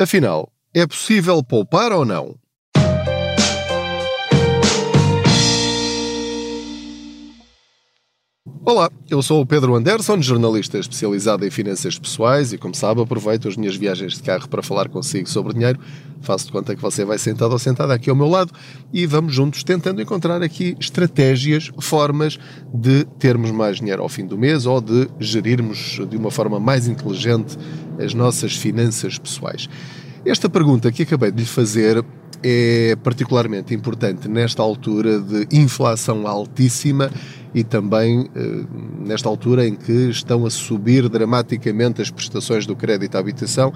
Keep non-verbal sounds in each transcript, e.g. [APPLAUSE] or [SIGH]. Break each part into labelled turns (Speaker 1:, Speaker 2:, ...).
Speaker 1: Afinal, é possível poupar ou não? Olá, eu sou o Pedro Anderson, jornalista especializado em finanças pessoais e, como sabe, aproveito as minhas viagens de carro para falar consigo sobre dinheiro. Faço de conta que você vai sentado ou sentada aqui ao meu lado e vamos juntos tentando encontrar aqui estratégias, formas de termos mais dinheiro ao fim do mês ou de gerirmos de uma forma mais inteligente as nossas finanças pessoais. Esta pergunta que acabei de lhe fazer é particularmente importante nesta altura de inflação altíssima e também eh, nesta altura em que estão a subir dramaticamente as prestações do crédito à habitação,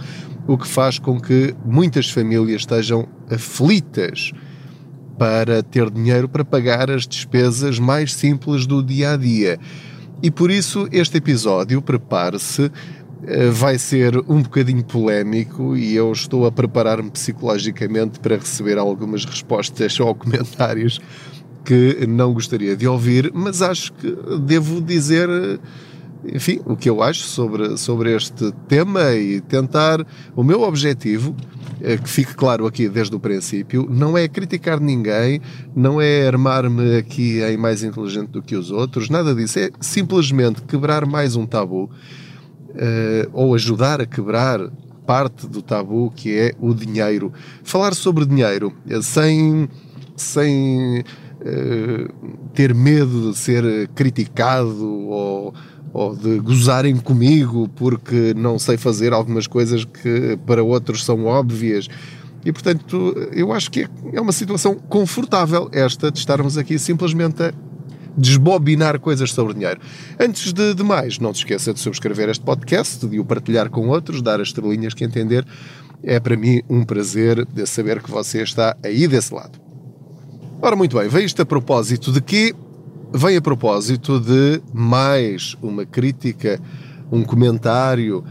Speaker 1: o que faz com que muitas famílias estejam aflitas para ter dinheiro para pagar as despesas mais simples do dia a dia. E por isso este episódio, prepare-se, eh, vai ser um bocadinho polémico e eu estou a preparar-me psicologicamente para receber algumas respostas [LAUGHS] ou comentários que não gostaria de ouvir, mas acho que devo dizer, enfim, o que eu acho sobre, sobre este tema e tentar. O meu objetivo, é que fique claro aqui desde o princípio, não é criticar ninguém, não é armar-me aqui em mais inteligente do que os outros, nada disso. É simplesmente quebrar mais um tabu eh, ou ajudar a quebrar parte do tabu que é o dinheiro. Falar sobre dinheiro eh, sem. sem eh, ter medo de ser criticado ou, ou de gozarem comigo porque não sei fazer algumas coisas que para outros são óbvias. E portanto, eu acho que é uma situação confortável esta de estarmos aqui simplesmente a desbobinar coisas sobre dinheiro. Antes de, de mais, não se esqueça de subscrever este podcast, de o partilhar com outros, dar as estrelinhas que entender. É para mim um prazer de saber que você está aí desse lado. Ora, muito bem, vem isto a propósito de quê? Vem a propósito de mais uma crítica, um comentário.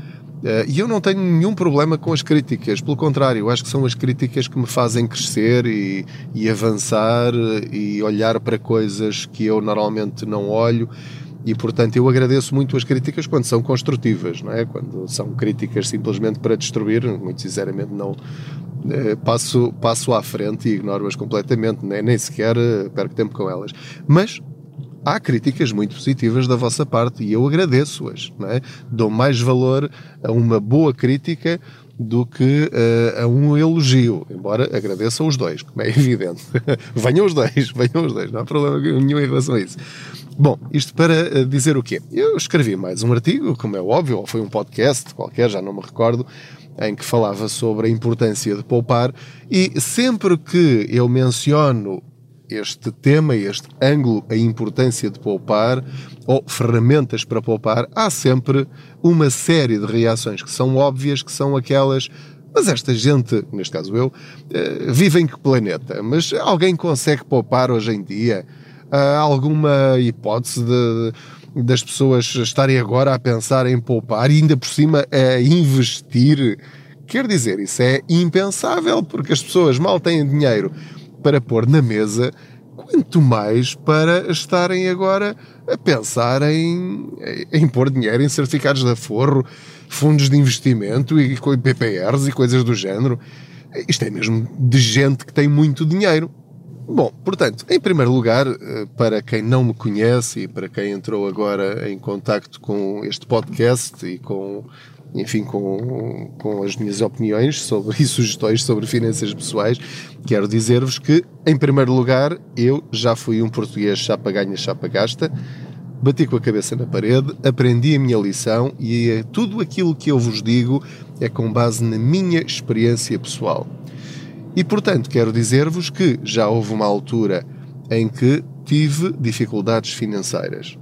Speaker 1: Eh, e eu não tenho nenhum problema com as críticas, pelo contrário, acho que são as críticas que me fazem crescer e, e avançar e olhar para coisas que eu normalmente não olho e portanto eu agradeço muito as críticas quando são construtivas, não é? Quando são críticas simplesmente para destruir, muito sinceramente não eh, passo, passo à frente e ignoro-as completamente, nem, nem sequer eh, perco tempo com elas. Mas há críticas muito positivas da vossa parte e eu agradeço-as. É? Dou mais valor a uma boa crítica do que uh, a um elogio, embora agradeça os dois, como é evidente. [LAUGHS] venham os dois, venham os dois, não há problema nenhum em relação a isso. Bom, isto para eh, dizer o quê? Eu escrevi mais um artigo, como é óbvio, ou foi um podcast qualquer, já não me recordo, em que falava sobre a importância de poupar e sempre que eu menciono este tema, este ângulo, a importância de poupar ou ferramentas para poupar, há sempre uma série de reações que são óbvias, que são aquelas. Mas esta gente, neste caso eu, eh, vive em que planeta? Mas alguém consegue poupar hoje em dia? Há alguma hipótese de, das pessoas estarem agora a pensar em poupar e ainda por cima a investir? Quer dizer, isso é impensável, porque as pessoas mal têm dinheiro para pôr na mesa, quanto mais para estarem agora a pensar em, em pôr dinheiro em certificados de aforro, fundos de investimento e PPRs e coisas do género. Isto é mesmo de gente que tem muito dinheiro. Bom, portanto, em primeiro lugar, eh, para quem não me conhece e para quem entrou agora em contacto com este podcast e com, enfim, com, com as minhas opiniões sobre, [LAUGHS] e sugestões sobre finanças pessoais, quero dizer-vos que, em primeiro lugar, eu já fui um português chapa ganha, chapa gasta, bati com a cabeça na parede, aprendi a minha lição e eh, tudo aquilo que eu vos digo é com base na minha experiência pessoal. E, portanto, quero dizer-vos que já houve uma altura em que tive dificuldades financeiras.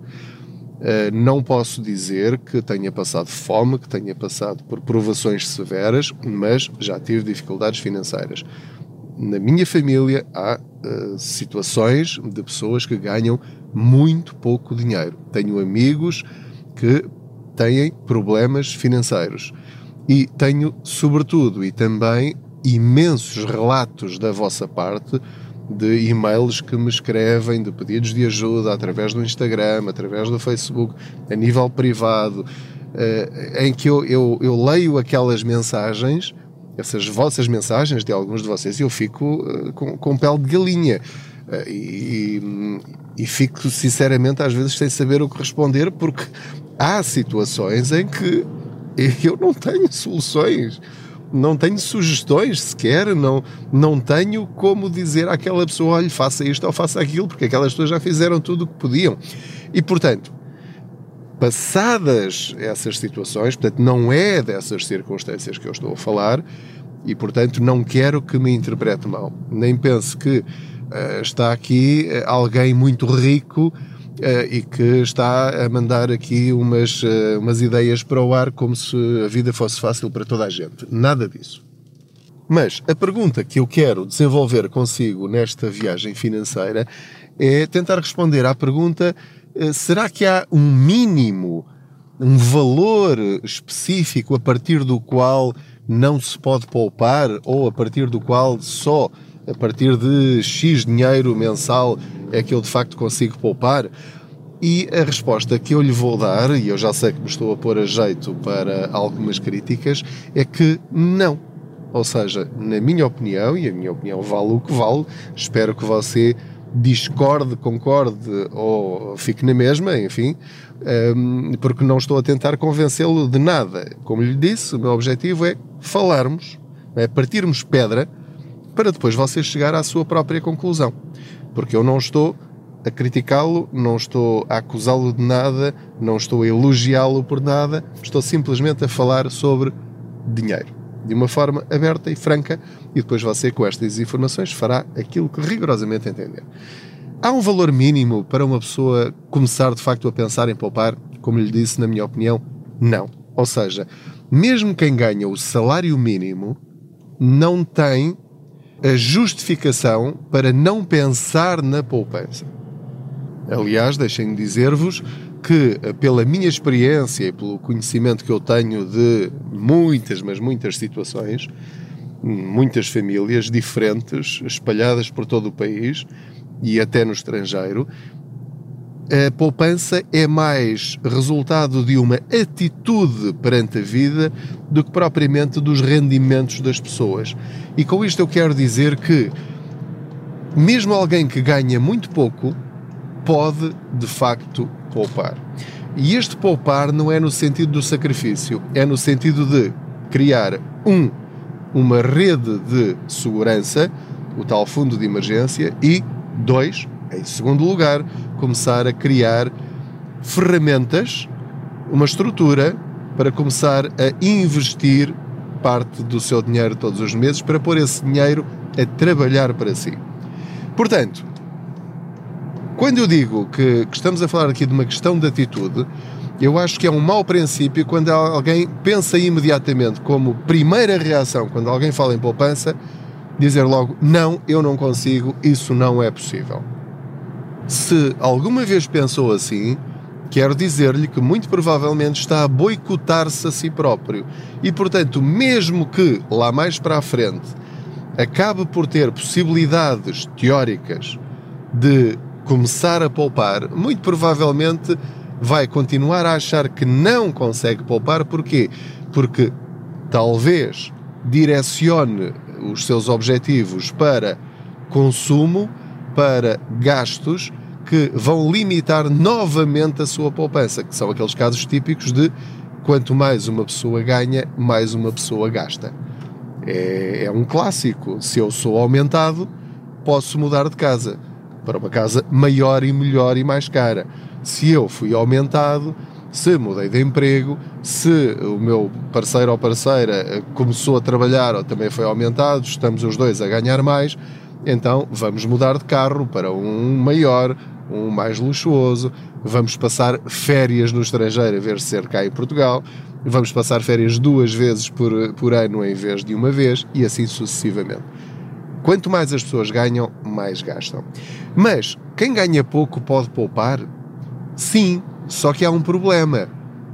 Speaker 1: Uh, não posso dizer que tenha passado fome, que tenha passado por provações severas, mas já tive dificuldades financeiras. Na minha família há uh, situações de pessoas que ganham muito pouco dinheiro. Tenho amigos que têm problemas financeiros. E tenho, sobretudo, e também imensos relatos da vossa parte de e-mails que me escrevem, de pedidos de ajuda através do Instagram, através do Facebook, a nível privado, eh, em que eu, eu, eu leio aquelas mensagens essas vossas mensagens de alguns de vocês e eu fico uh, com, com pele de galinha. Uh, e, e, fico sinceramente às vezes sem saber o que responder porque há situações em que eu não tenho soluções não tenho sugestões sequer, não, não tenho como dizer àquela pessoa, olha, faça isto ou faça aquilo, porque aquelas pessoas já fizeram tudo o que podiam. E, portanto, passadas essas situações, portanto, não é dessas circunstâncias que eu estou a falar, e, portanto, não quero que me interprete mal. Nem pense que uh, está aqui uh, alguém muito rico e que está a mandar aqui umas, umas ideias para o ar como se a vida fosse fácil para toda a gente. Nada disso. Mas a pergunta que eu quero desenvolver consigo nesta viagem financeira é tentar responder à pergunta eh, será que há um mínimo, um valor específico a partir do qual não se pode poupar ou a partir do qual só a partir de X dinheiro mensal é que eu de facto consigo poupar? E a resposta que eu lhe vou dar, e eu já sei que me estou a pôr a jeito para algumas críticas, é que não. Ou seja, na minha opinião, e a minha opinião vale o que vale, espero que você discorde, concorde ou fique na mesma, enfim, ehm, porque não estou a tentar convencê-lo de nada. Como lhe disse, o meu objetivo é falarmos, é partirmos pedra para depois você chegar à sua própria conclusão. Porque eu não estou a criticá-lo, não estou a acusá-lo de nada, não estou a elogiá-lo por nada, estou simplesmente a falar sobre dinheiro de uma forma aberta e franca, e depois você, com estas informações, fará aquilo que rigorosamente entender. Há um valor mínimo para uma pessoa começar de facto a pensar em poupar? Como lhe disse, na minha opinião, não. Ou seja, mesmo quem ganha o salário mínimo não tem a justificação para não pensar na poupança. Aliás, deixem-me dizer-vos que, eh, pela minha experiência e pelo conhecimento que eu tenho de muitas, mas muitas situações, muitas famílias diferentes, espalhadas por todo o país e até no estrangeiro, a poupança é mais resultado de uma atitude perante a vida do que propriamente dos rendimentos das pessoas. E com isto eu quero dizer que, mesmo alguém que ganha muito pouco, pode de facto poupar. E este poupar não é no sentido do sacrifício, é no sentido de criar, um, uma rede de segurança, o tal fundo de emergência, e, dois, em segundo lugar, começar a criar ferramentas, uma estrutura para começar a investir parte do seu dinheiro todos os meses para pôr esse dinheiro a trabalhar para si. Portanto, quando eu digo que, que, estamos a falar aqui de uma questão de atitude, eu acho que é um mau princípio quando alguém pensa imediatamente como primeira reação, quando alguém fala em poupança, dizer logo: não, eu não consigo, isso não é possível. Se alguma vez pensou assim, quero dizer-lhe que muito provavelmente está a boicotar-se a si próprio. E portanto, mesmo que lá mais para a frente acabe por ter possibilidades teóricas de começar a poupar, muito provavelmente vai continuar a achar que não consegue poupar. Porquê? Porque talvez direcione os seus objetivos para consumo, para gastos que vão limitar novamente a sua poupança, que são aqueles casos típicos de quanto mais uma pessoa ganha, mais uma pessoa gasta. É, é um clássico. Se eu sou aumentado, posso mudar de casa para uma casa maior e melhor e mais cara. Se eu fui aumentado, se mudei de emprego, se o meu parceiro ou parceira eh, começou a trabalhar ou também foi aumentado, estamos os dois a ganhar mais, então vamos mudar de carro para um maior, um mais luxuoso, vamos passar férias no estrangeiro a ver se ser cá em Portugal, vamos passar férias duas vezes por, por ano em vez de uma vez e assim sucessivamente. Quanto mais as pessoas ganham, mais gastam. Mas quem ganha pouco pode poupar? Sim, só que há um problema.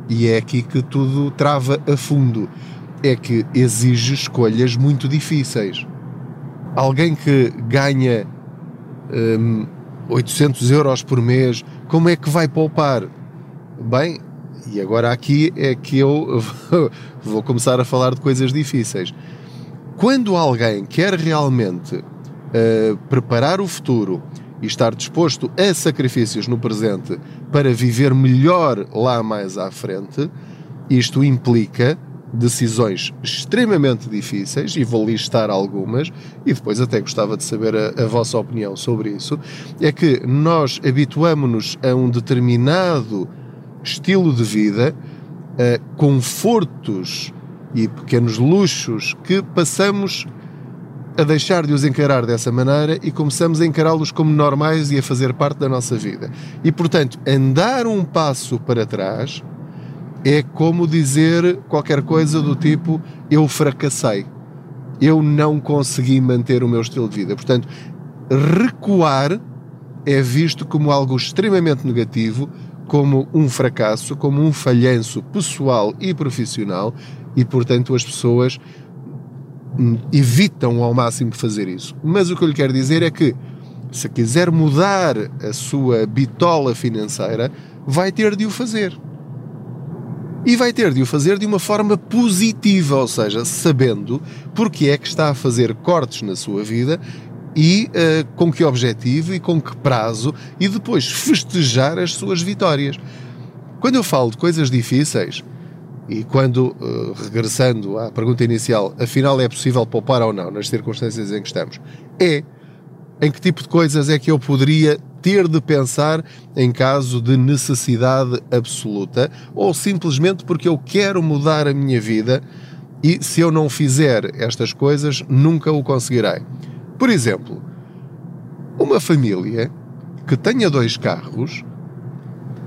Speaker 1: E é aqui que tudo trava a fundo. É que exige escolhas muito difíceis. Alguém que ganha hum, 800 euros por mês, como é que vai poupar? Bem, e agora aqui é que eu [LAUGHS] vou começar a falar de coisas difíceis Quando alguém quer realmente uh, preparar o futuro e estar disposto a sacrifícios no presente para viver melhor lá mais à frente, isto implica decisões extremamente difíceis, e vou listar algumas, e depois até gostava de saber a, a vossa opinião sobre isso, é que nós habituamos-nos a um determinado estilo de vida, a confortos e pequenos luxos que passamos a deixar de os encarar dessa maneira e começamos a encará-los como normais e a fazer parte da nossa vida. E, portanto, andar um passo para trás é como dizer qualquer coisa do tipo: eu fracassei, eu não consegui manter o meu estilo de vida. Portanto, recuar é visto como algo extremamente negativo, como um fracasso, como um falhanço pessoal e profissional, e portanto as pessoas evitam ao máximo fazer isso. Mas o que eu lhe quero dizer é que se quiser mudar a sua bitola financeira, vai ter de o fazer. E vai ter de o fazer de uma forma positiva, ou seja, sabendo porque é que está a fazer cortes na sua vida e uh, com que objetivo e com que prazo e depois festejar as suas vitórias. Quando eu falo de coisas difíceis e quando, uh, regressando à pergunta inicial, afinal é possível poupar ou não nas circunstâncias em que estamos, é em que tipo de coisas é que eu poderia ter de pensar em caso de necessidade absoluta ou simplesmente porque eu quero mudar a minha vida e se eu não fizer estas coisas nunca o conseguirei. Por exemplo, uma família que tenha dois carros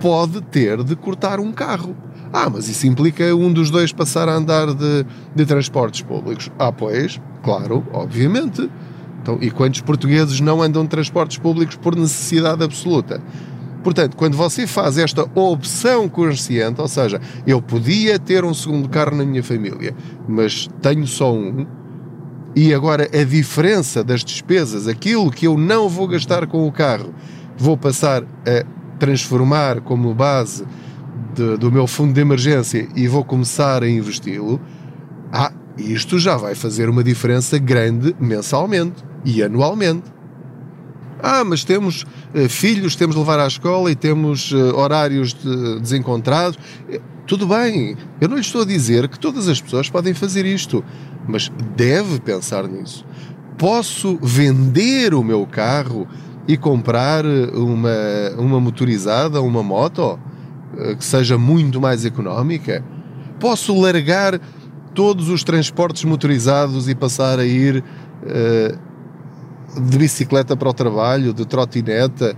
Speaker 1: pode ter de cortar um carro. Ah, mas isso implica um dos dois passar a andar de, de transportes públicos. Ah, pois, claro, obviamente. Então, e quantos portugueses não andam de transportes públicos por necessidade absoluta? Portanto, quando você faz esta opção consciente, ou seja, eu podia ter um segundo carro na minha família, mas tenho só um, e agora a diferença das despesas, aquilo que eu não vou gastar com o carro, vou passar a transformar como base de, do meu fundo de emergência e vou começar a investi-lo, ah, isto já vai fazer uma diferença grande mensalmente e anualmente. Ah, mas temos uh, filhos, temos de levar à escola e temos uh, horários de, desencontrados. Eh, tudo bem, eu não lhe estou a dizer que todas as pessoas podem fazer isto, mas deve pensar nisso. Posso vender o meu carro e comprar uma, uma motorizada, uma moto que seja muito mais económica? Posso largar todos os transportes motorizados e passar a ir de bicicleta para o trabalho, de trotineta,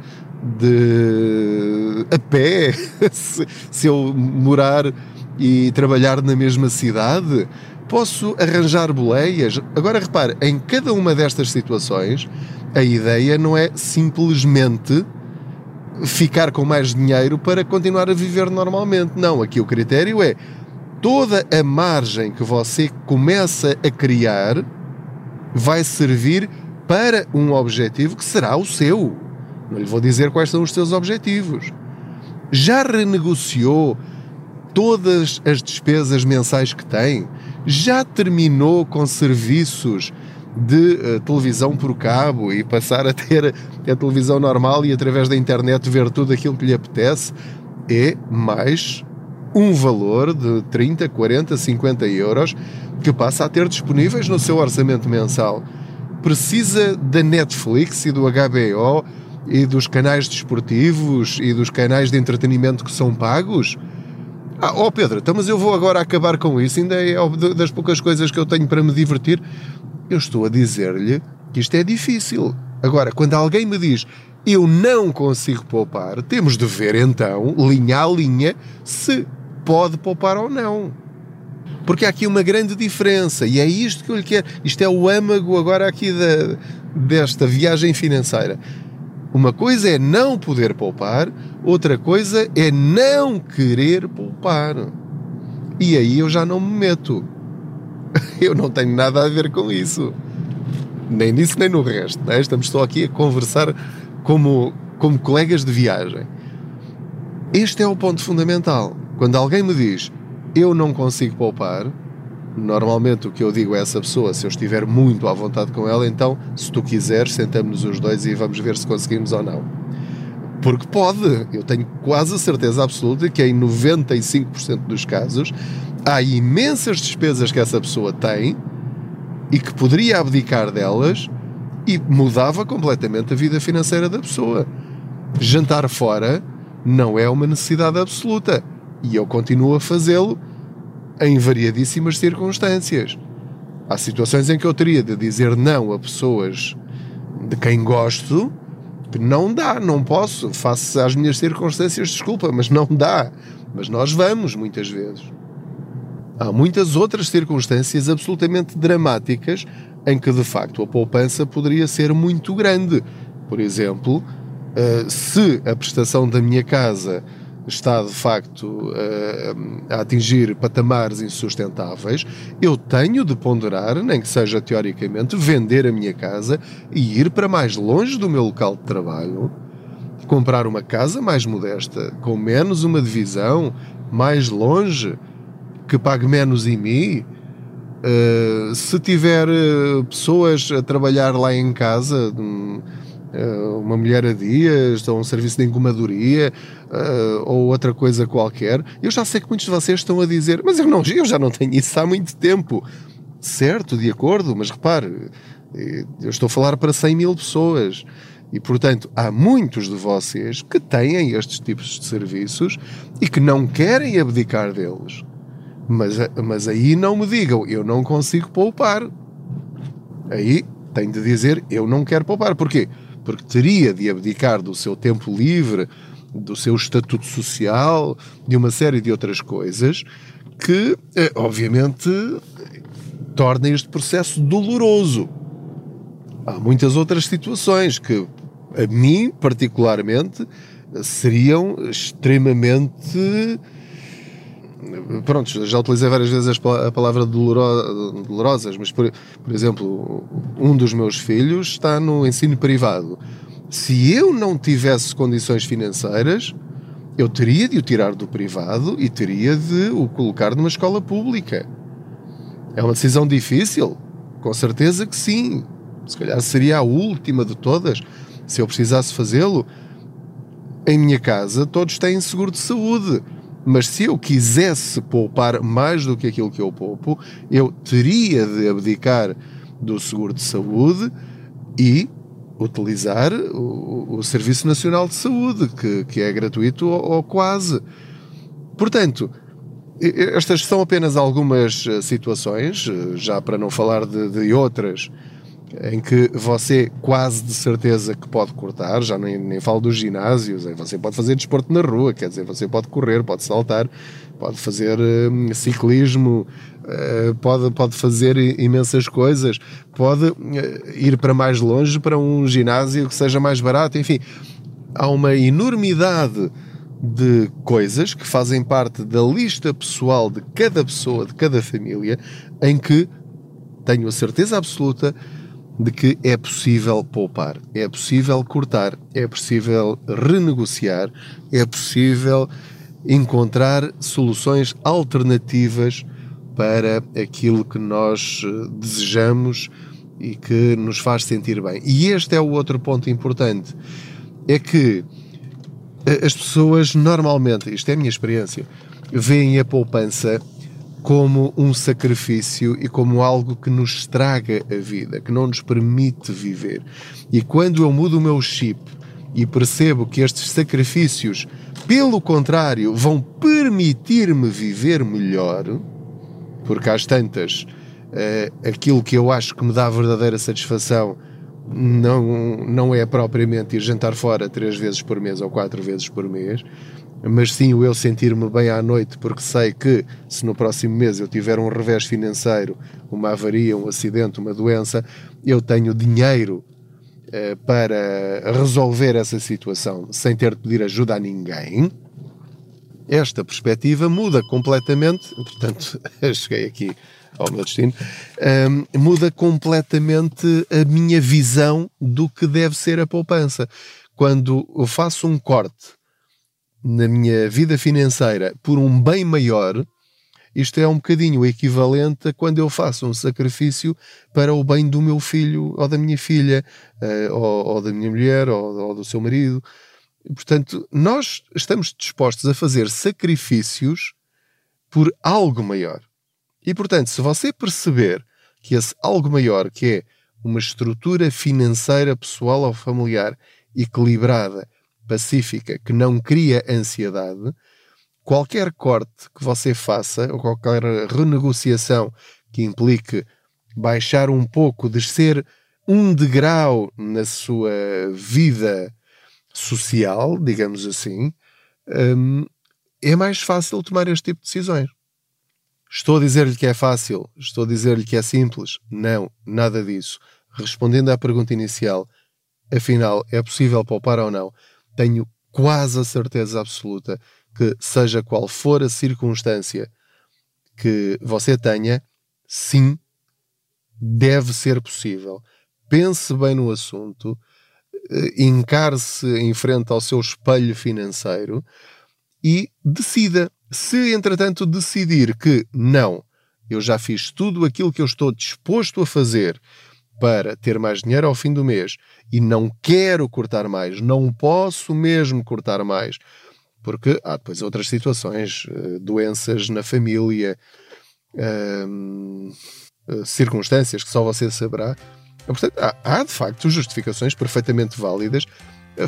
Speaker 1: de a pé, [LAUGHS] se, se eu morar e trabalhar na mesma cidade, posso arranjar boleias. Agora repare, em cada uma destas situações, a ideia não é simplesmente ficar com mais dinheiro para continuar a viver normalmente. Não, aqui o critério é toda a margem que você começa a criar vai servir para um objetivo que será o seu. Não lhe vou dizer quais são os seus objetivos. Já renegociou todas as despesas mensais que tem? Já terminou com serviços de uh, televisão por cabo e passar a ter a televisão normal e através da internet ver tudo aquilo que lhe apetece? É mais um valor de 30, 40, 50 euros que passa a ter disponíveis no seu orçamento mensal precisa da Netflix e do HBO e dos canais desportivos e dos canais de entretenimento que são pagos? Ah, oh Pedro, então, mas eu vou agora acabar com isso, ainda é das poucas coisas que eu tenho para me divertir. Eu estou a dizer-lhe que isto é difícil. Agora, quando alguém me diz eu não consigo poupar, temos de ver então, linha a linha, se pode poupar ou não. Porque há aqui uma grande diferença e é isto que eu lhe quero. Isto é o âmago agora aqui desta viagem financeira. Uma coisa é não poder poupar, outra coisa é não querer poupar. E aí eu já não me meto. [LAUGHS] Eu não tenho nada a ver com isso. Nem nisso nem no resto. Né? Estamos só aqui a conversar como, como colegas de viagem. Este é o ponto fundamental. Quando alguém me diz eu não consigo poupar, Normalmente o que eu digo a essa pessoa, se eu estiver muito à vontade com ela, então, se tu quiseres, sentamos-nos os dois e vamos ver se conseguimos ou não. Porque pode, eu tenho quase a certeza absoluta que em 95% dos casos há imensas despesas que essa pessoa tem e que poderia abdicar delas e mudava completamente a vida financeira da pessoa. Jantar fora não é uma necessidade absoluta e eu continuo a fazê-lo em variadíssimas circunstâncias. Há situações em que eu teria de dizer não a pessoas de quem gosto, que não dá, não posso, face às minhas circunstâncias, desculpa, mas não dá. Mas nós vamos muitas vezes. Há muitas outras circunstâncias absolutamente dramáticas em que de facto a poupança poderia ser muito grande. Por exemplo, eh, se a prestação da minha casa está de facto a atingir patamares insustentáveis, eu tenho de ponderar, nem que seja teoricamente, vender a minha casa e ir para mais longe do meu local de trabalho, comprar uma casa mais modesta, com menos uma divisão, mais longe, que pague menos em mim. Uh, se tiver uh, pessoas a trabalhar lá em casa, um, uh, uma mulher a dias, ou um serviço de engomadoria, uh, ou outra coisa qualquer. Eu já sei que muitos de vocês estão a dizer, mas eu, não, eu já não tenho isso há muito tempo. Certo, de acordo, mas repare, eh, eu estou a falar para 100 mil pessoas. E, portanto, há muitos de vocês que têm estes tipos de serviços e que não querem abdicar deles. Mas, mas aí não me digam, eu não consigo poupar. Aí tenho de dizer, eu não quero poupar. Porquê? Porque teria de abdicar do seu tempo livre, do seu estatuto social, de uma série de outras coisas que, eh, obviamente, torna este processo doloroso. Há muitas outras situações que, a mim, particularmente, seriam extremamente. Pronto, já utilizei várias vezes a palavra dolorosas, mas, por, por exemplo, um dos meus filhos está no ensino privado se eu não tivesse condições financeiras, eu teria de o tirar do privado e teria de o colocar numa escola pública. É uma decisão difícil? Com certeza que sim. Se calhar seria a última de todas, se eu precisasse fazê-lo. Em minha casa, todos têm seguro de saúde. Mas se eu quisesse poupar mais do que aquilo que eu poupo, eu teria de abdicar do seguro de saúde e utilizar o, o, Serviço Nacional de Saúde, que, que é gratuito ou, ou, quase. Portanto, estas são apenas algumas eh, situações, eh, já para não falar de, de outras, em que você quase de certeza que pode cortar, já nem, nem falo dos ginásios, você pode fazer desporto na rua, quer dizer, você pode correr, pode saltar, pode fazer uh, ciclismo, uh, pode, pode fazer imensas coisas, pode uh, ir para mais longe, para um ginásio que seja mais barato, enfim, há uma enormidade de coisas que fazem parte da lista pessoal de cada pessoa, de cada família, em que tenho a certeza absoluta de que é possível poupar, é possível cortar, é possível renegociar, é possível encontrar soluções alternativas para aquilo que nós eh, desejamos e que nos faz sentir bem. E este é o outro ponto importante: é que eh, as pessoas normalmente, isto é a minha experiência, veem a poupança como um sacrifício e como algo que nos estraga a vida, que não nos permite viver. E quando eu mudo o meu chip e percebo que estes sacrifícios, pelo contrário, vão permitir-me viver melhor, porque às tantas, uh, aquilo que eu acho que me dá verdadeira satisfação não, não é propriamente ir jantar fora três vezes por mês ou quatro vezes por mês, mas sim o eu sentir-me bem à noite, porque sei que se no próximo mês eu tiver um revés financeiro, uma avaria, um acidente, uma doença, eu tenho dinheiro eh, para resolver essa situação sem ter de pedir ajuda a ninguém. Esta perspectiva muda completamente, portanto, [LAUGHS] cheguei aqui ao meu destino, um, muda completamente a minha visão do que deve ser a poupança. Quando eu faço um corte na minha vida financeira por um bem maior, Isto é um bocadinho equivalente a quando eu faço um sacrifício para o bem do meu filho ou da minha filha, uh, ou, ou, da minha mulher ou, ou do seu marido. Portanto, nós estamos dispostos a fazer sacrifícios por algo maior. E, portanto, se você perceber que esse algo maior, que é uma estrutura financeira pessoal ou familiar equilibrada, pacífica, que não cria ansiedade, qualquer corte que você faça ou qualquer renegociação que implique baixar um pouco, descer um degrau na sua vida social, digamos assim, hum, é mais fácil tomar este tipo de decisões. Estou a dizer-lhe que é fácil, estou a dizer-lhe que é simples. Não, nada disso. Respondendo à pergunta inicial, afinal, é possível poupar ou não? Tenho quase a certeza absoluta que, seja qual for a circunstância que você tenha, sim, deve ser possível. Pense bem no assunto, eh, encare-se em frente ao seu espelho financeiro e decida. Se, entretanto, decidir que não, eu já fiz tudo aquilo que eu estou disposto a fazer para ter mais dinheiro ao fim do mês e não quero cortar mais, não posso mesmo cortar mais, porque há depois outras situações, eh, doenças na família, hum, circunstâncias que só você saberá. Portanto, há, há de facto justificações perfeitamente válidas,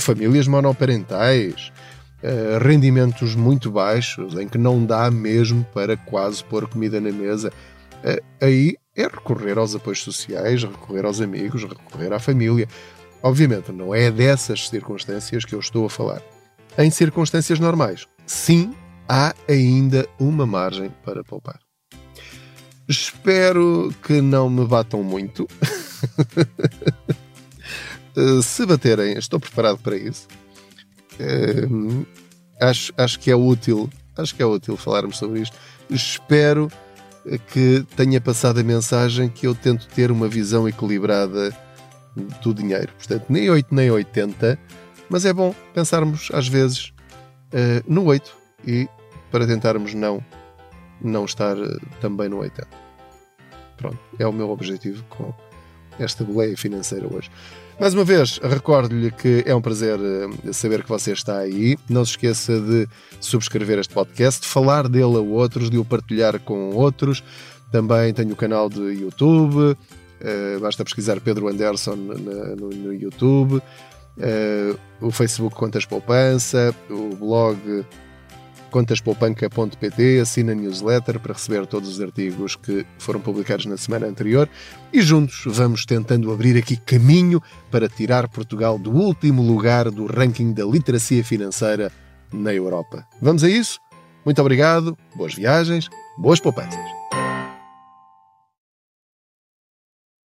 Speaker 1: famílias monoparentais, Uh, rendimentos muito baixos, em que não dá mesmo para quase pôr comida na mesa, uh, aí é recorrer aos apoios sociais, recorrer aos amigos, recorrer à família. Obviamente, não é dessas circunstâncias que eu estou a falar. Em circunstâncias normais, sim, há ainda uma margem para poupar. Espero que não me batam muito. [LAUGHS] Se baterem, estou preparado para isso. Uh, acho, acho que é útil, acho que é útil falarmos sobre isto. Espero que tenha passado a mensagem que eu tento ter uma visão equilibrada do dinheiro. Portanto, nem 8 nem 80, mas é bom pensarmos às vezes uh, no 8 e para tentarmos não, não estar uh, também no 80. Pronto, é o meu objetivo com esta boleia financeira hoje. Mais uma vez, recordo-lhe que é um prazer eh, saber que você está aí. Não se esqueça de subscrever este podcast, de falar dele a outros, de o partilhar com outros. Também tenho o canal de YouTube, uh, basta pesquisar Pedro Anderson no, YouTube, uh, o Facebook Contas Poupança, o blog contaspoupanca.pt, assina a newsletter para receber todos os artigos que foram publicados na semana anterior e juntos vamos tentando abrir aqui caminho para tirar Portugal do último lugar do ranking da literacia financeira na Europa. Vamos a isso? Muito obrigado, boas viagens, boas poupanças.